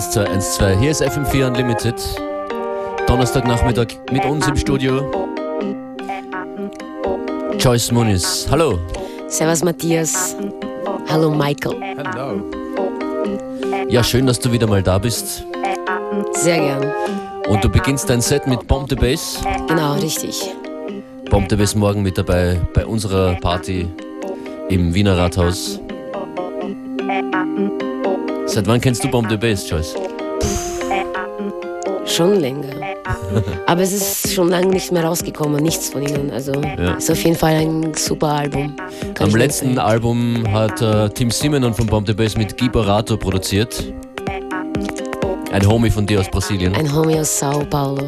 1, 2, 1, 2, 1, 2. Hier ist FM4 Unlimited. Donnerstagnachmittag mit uns im Studio. Joyce Muniz. Hallo. Servus Matthias. Hallo Michael. Hallo. Ja, schön, dass du wieder mal da bist. Sehr gern. Und du beginnst dein Set mit Bomb the Bass. Genau, richtig. Bomb the Bass morgen mit dabei bei unserer Party im Wiener Rathaus. Seit wann kennst du Bomb the Bass, Joyce? Schon länger. Aber es ist schon lange nicht mehr rausgekommen, nichts von ihnen. Also Ja. ist auf jeden Fall ein super Album. Kann Am letzten. Album hat äh, Tim Simonon von Bomb the Bass mit Guy Barato produziert. Ein Homie von dir aus Brasilien. Ein Homie aus Sao Paulo.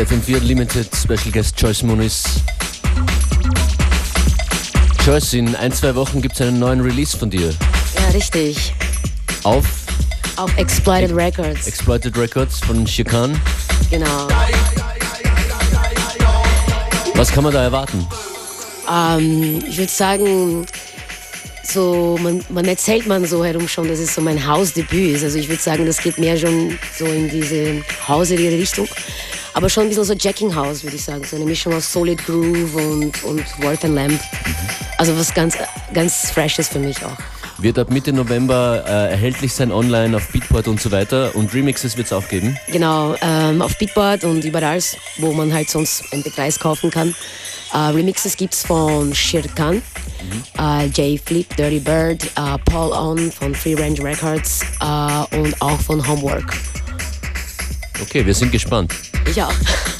FM4 Limited Special Guest Joyce Muniz. Joyce, in ein, zwei Wochen gibt es einen neuen Release von dir. Ja, richtig. Auf Auf Exploited Records. Exploited Records von Shikan. genau. Was kann man da erwarten? Ähm, ich würde sagen, so, man, man erzählt man so herum schon, dass es so mein Hausdebüt ist. Also ich würde sagen, das geht mehr schon so in diese hauserige Richtung. Aber schon ein bisschen so Jacking House, würde ich sagen. So eine Mischung aus Solid Groove und, und Worth and Lamp. Also was ganz, ganz Freshes für mich auch. Wird ab Mitte November äh, erhältlich sein online auf Beatport und so weiter und Remixes wird es auch geben. Genau, ähm, auf Beatport und überall, wo man halt sonst MP3s kaufen kann. Äh, Remixes gibt's von Shirkan, äh, Jay Flip, Dirty Bird, äh, Paul On von Free Range Records äh, und auch von Homework. Okay, wir sind gespannt. 要。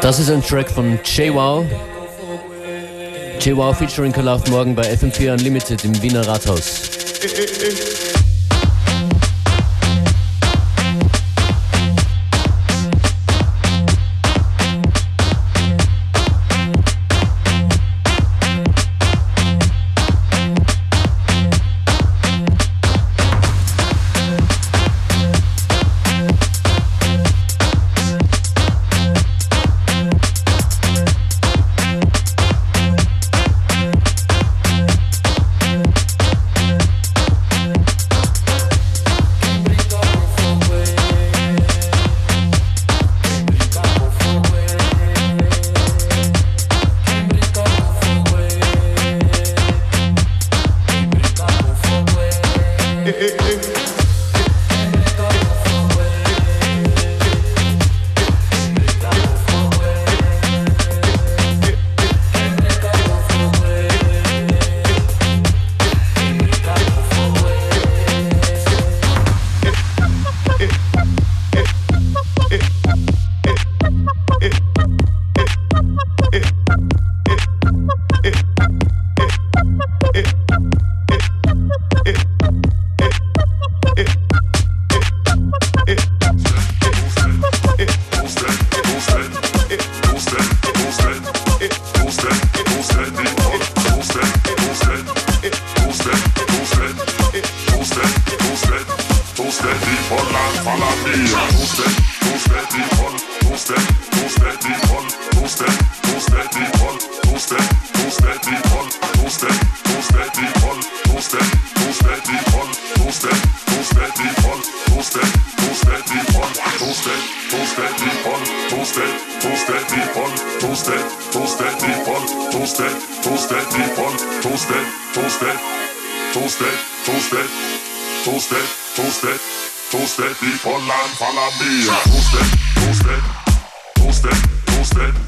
Das ist ein Track von JWoww. JWoww featuring Kalaf morgen bei FM4 Unlimited im Wiener Rathaus. step, people, and follow me. Two step, two step, two step, two step.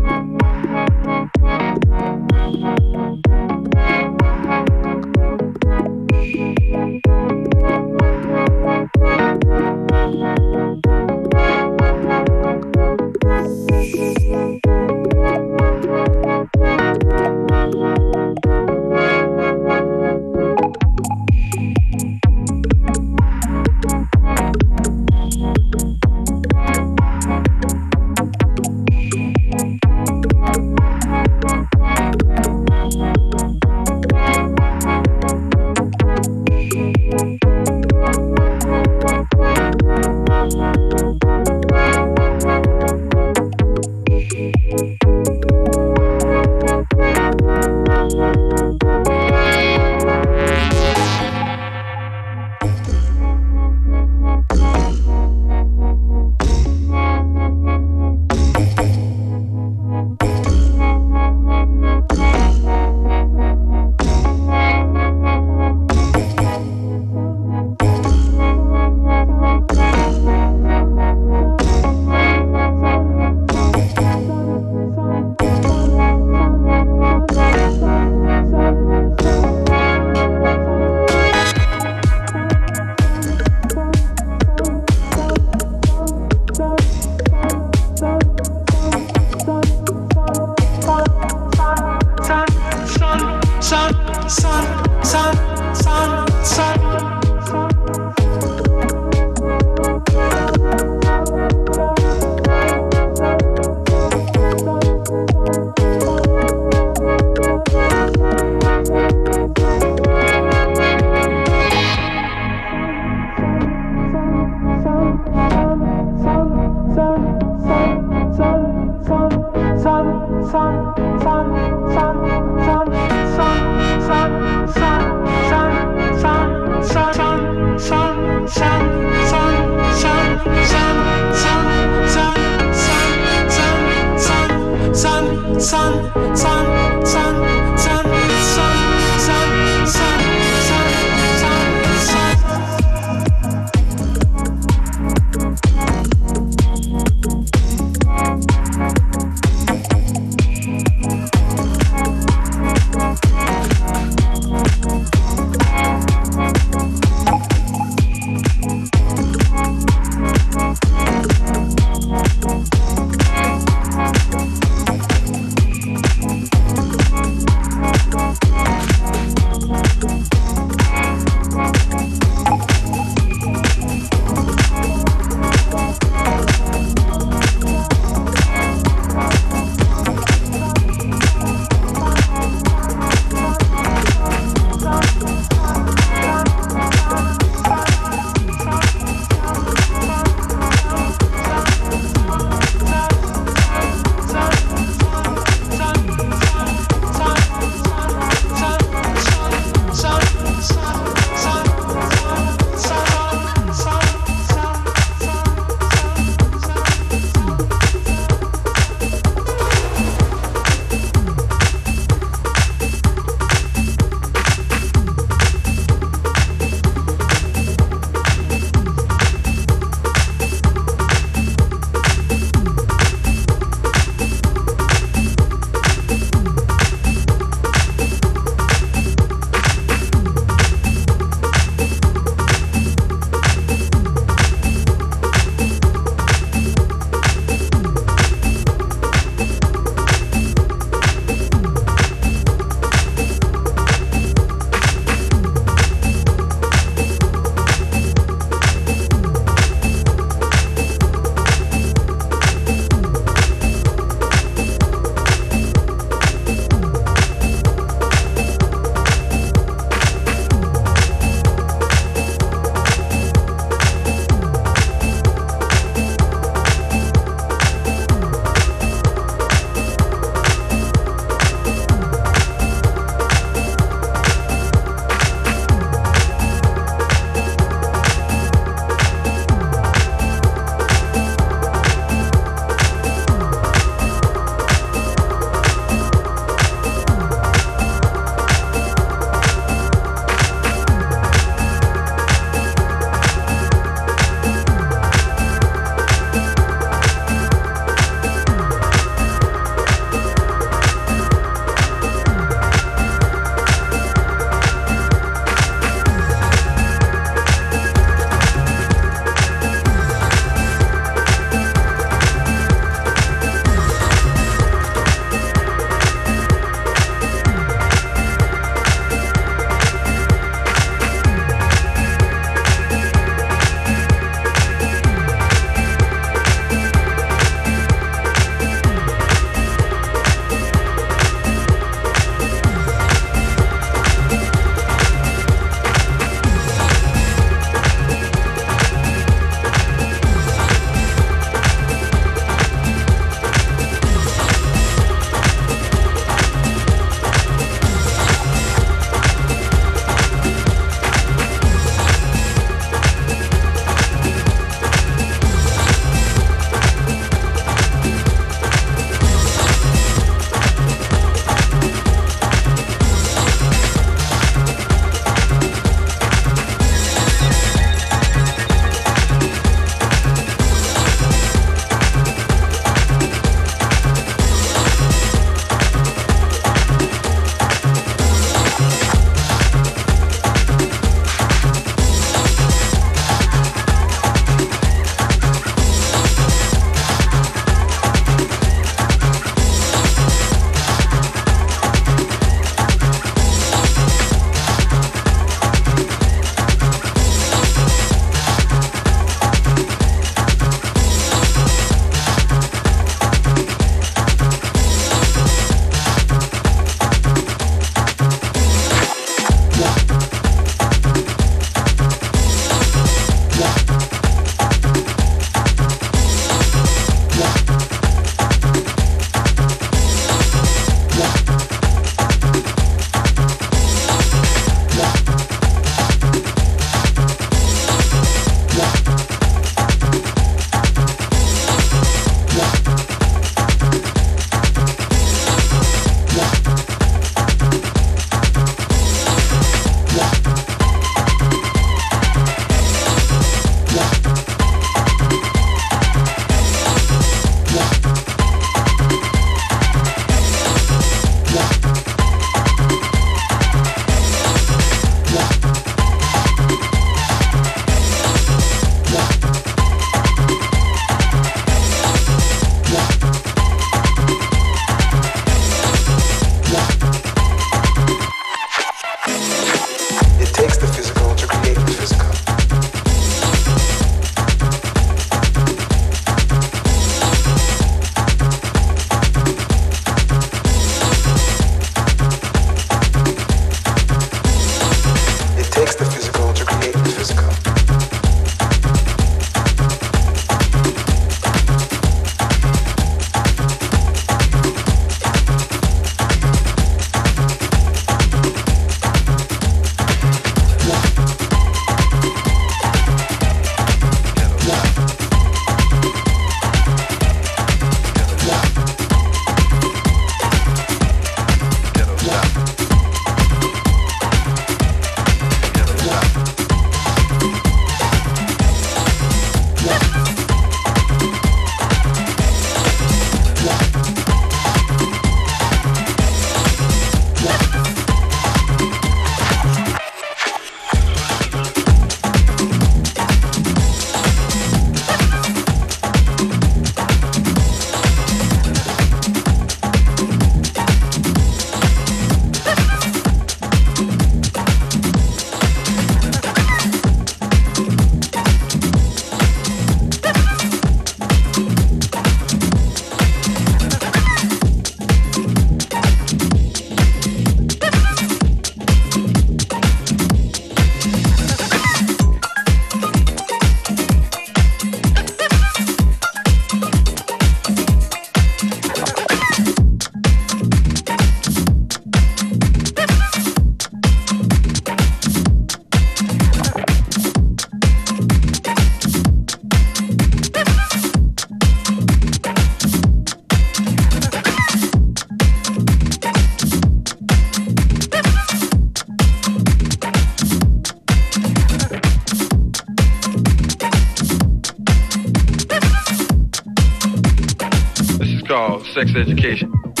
Sex education.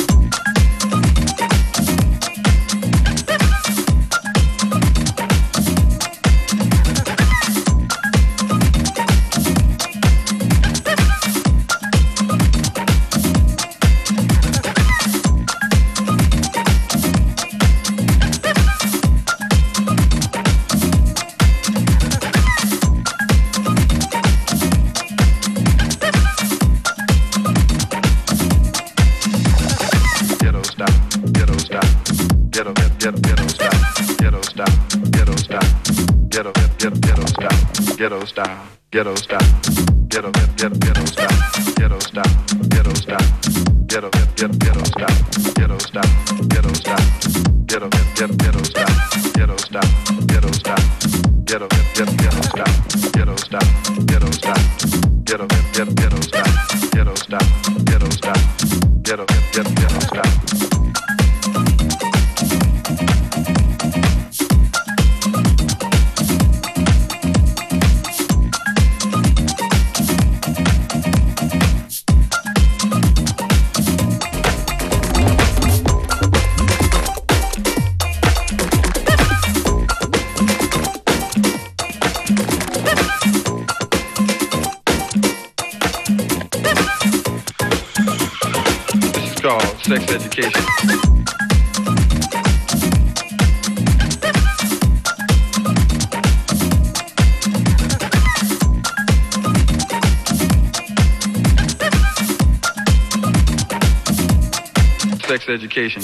Sex education. Sex education.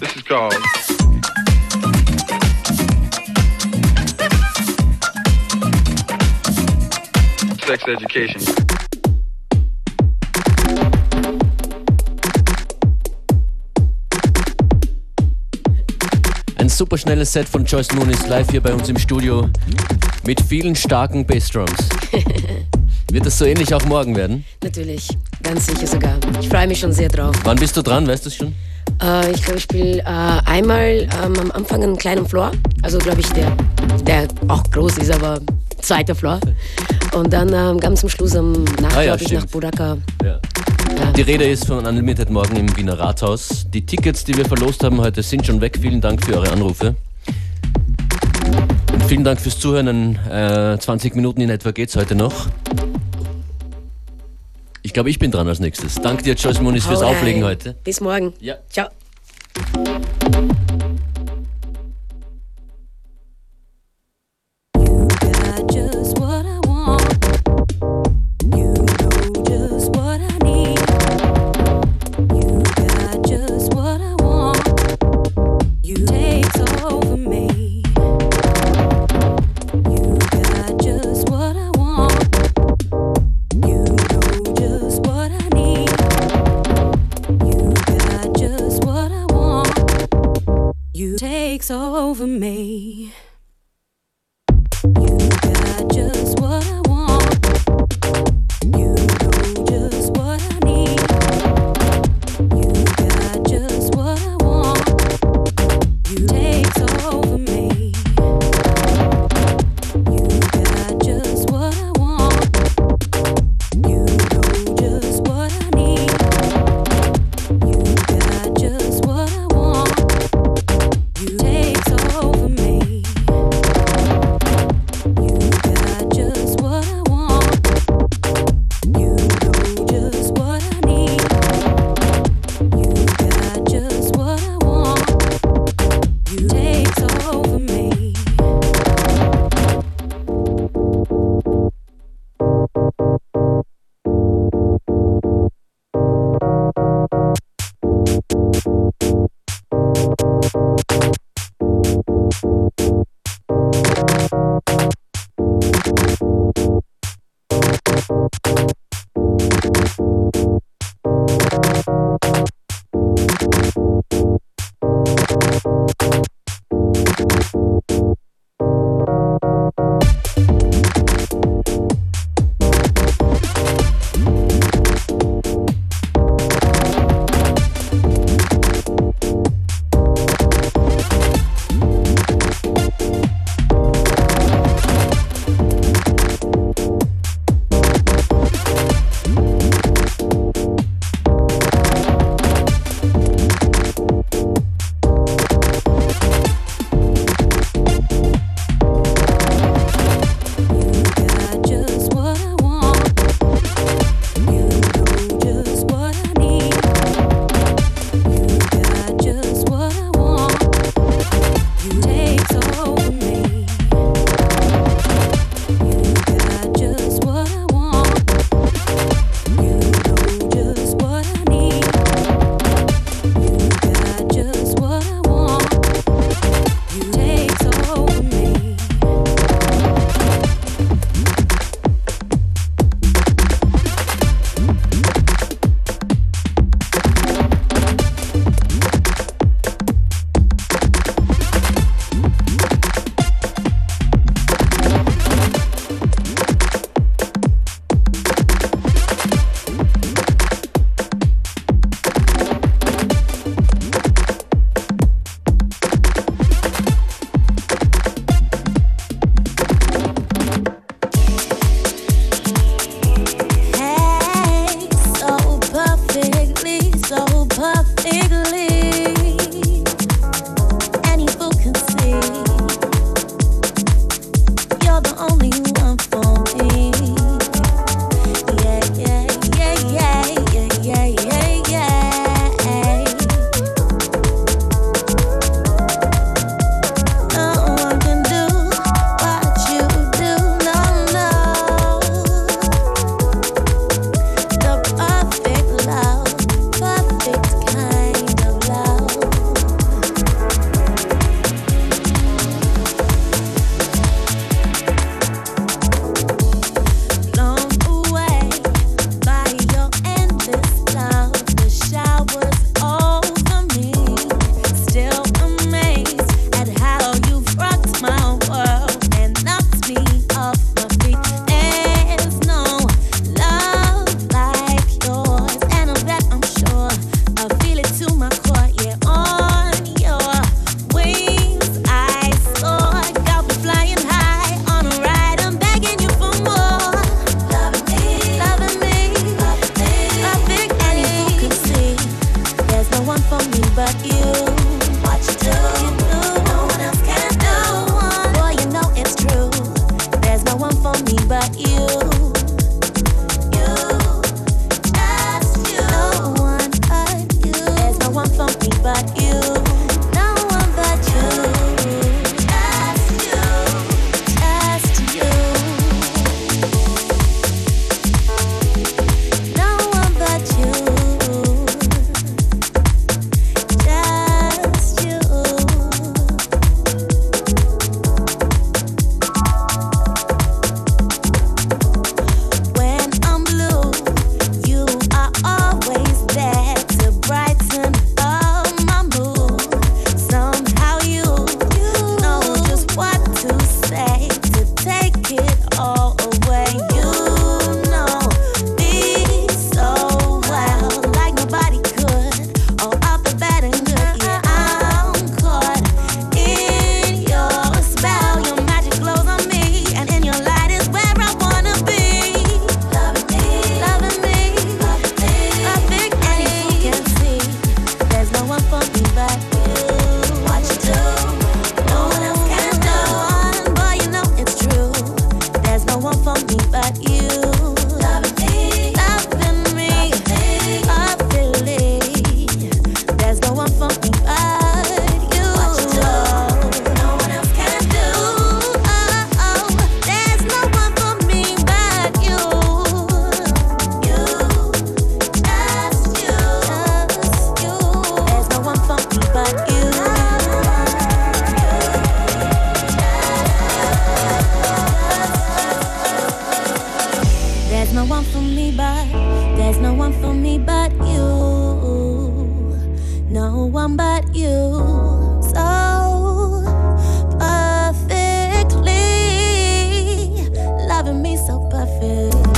This is called sex education. Ein super schnelles Set von Joyce Moon ist live hier bei uns im Studio mit vielen starken Bassdrums. Wird das so ähnlich auch morgen werden? Natürlich, ganz sicher sogar. Ich freue mich schon sehr drauf. Wann bist du dran, weißt du es schon? Äh, ich glaube, ich spiele äh, einmal ähm, am Anfang einen kleinen Floor. Also, glaube ich, der, der auch groß ist, aber zweiter Floor. Und dann ähm, ganz zum Schluss am Nacht, Ah ja, ich, nach Budaka. Ja. Ja. Die Rede ist von Unlimited morgen im Wiener Rathaus. Die Tickets, die wir verlost haben heute, sind schon weg. Vielen Dank für eure Anrufe. Und vielen Dank fürs Zuhören. In, äh, 20 Minuten in etwa geht's heute noch. Ich glaube, ich bin dran als nächstes. Danke dir, Joyce Moniz, fürs. Auflegen heute. Bis morgen. Ja. Ciao. I feel.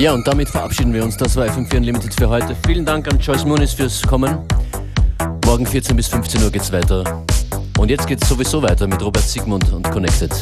Ja, und damit verabschieden wir uns. Das war FM4 Unlimited für heute. Vielen Dank an Joyce Muniz fürs Kommen. Morgen 14 bis 15 Uhr geht's weiter. Und jetzt geht's sowieso weiter mit Robert Sigmund und Connected.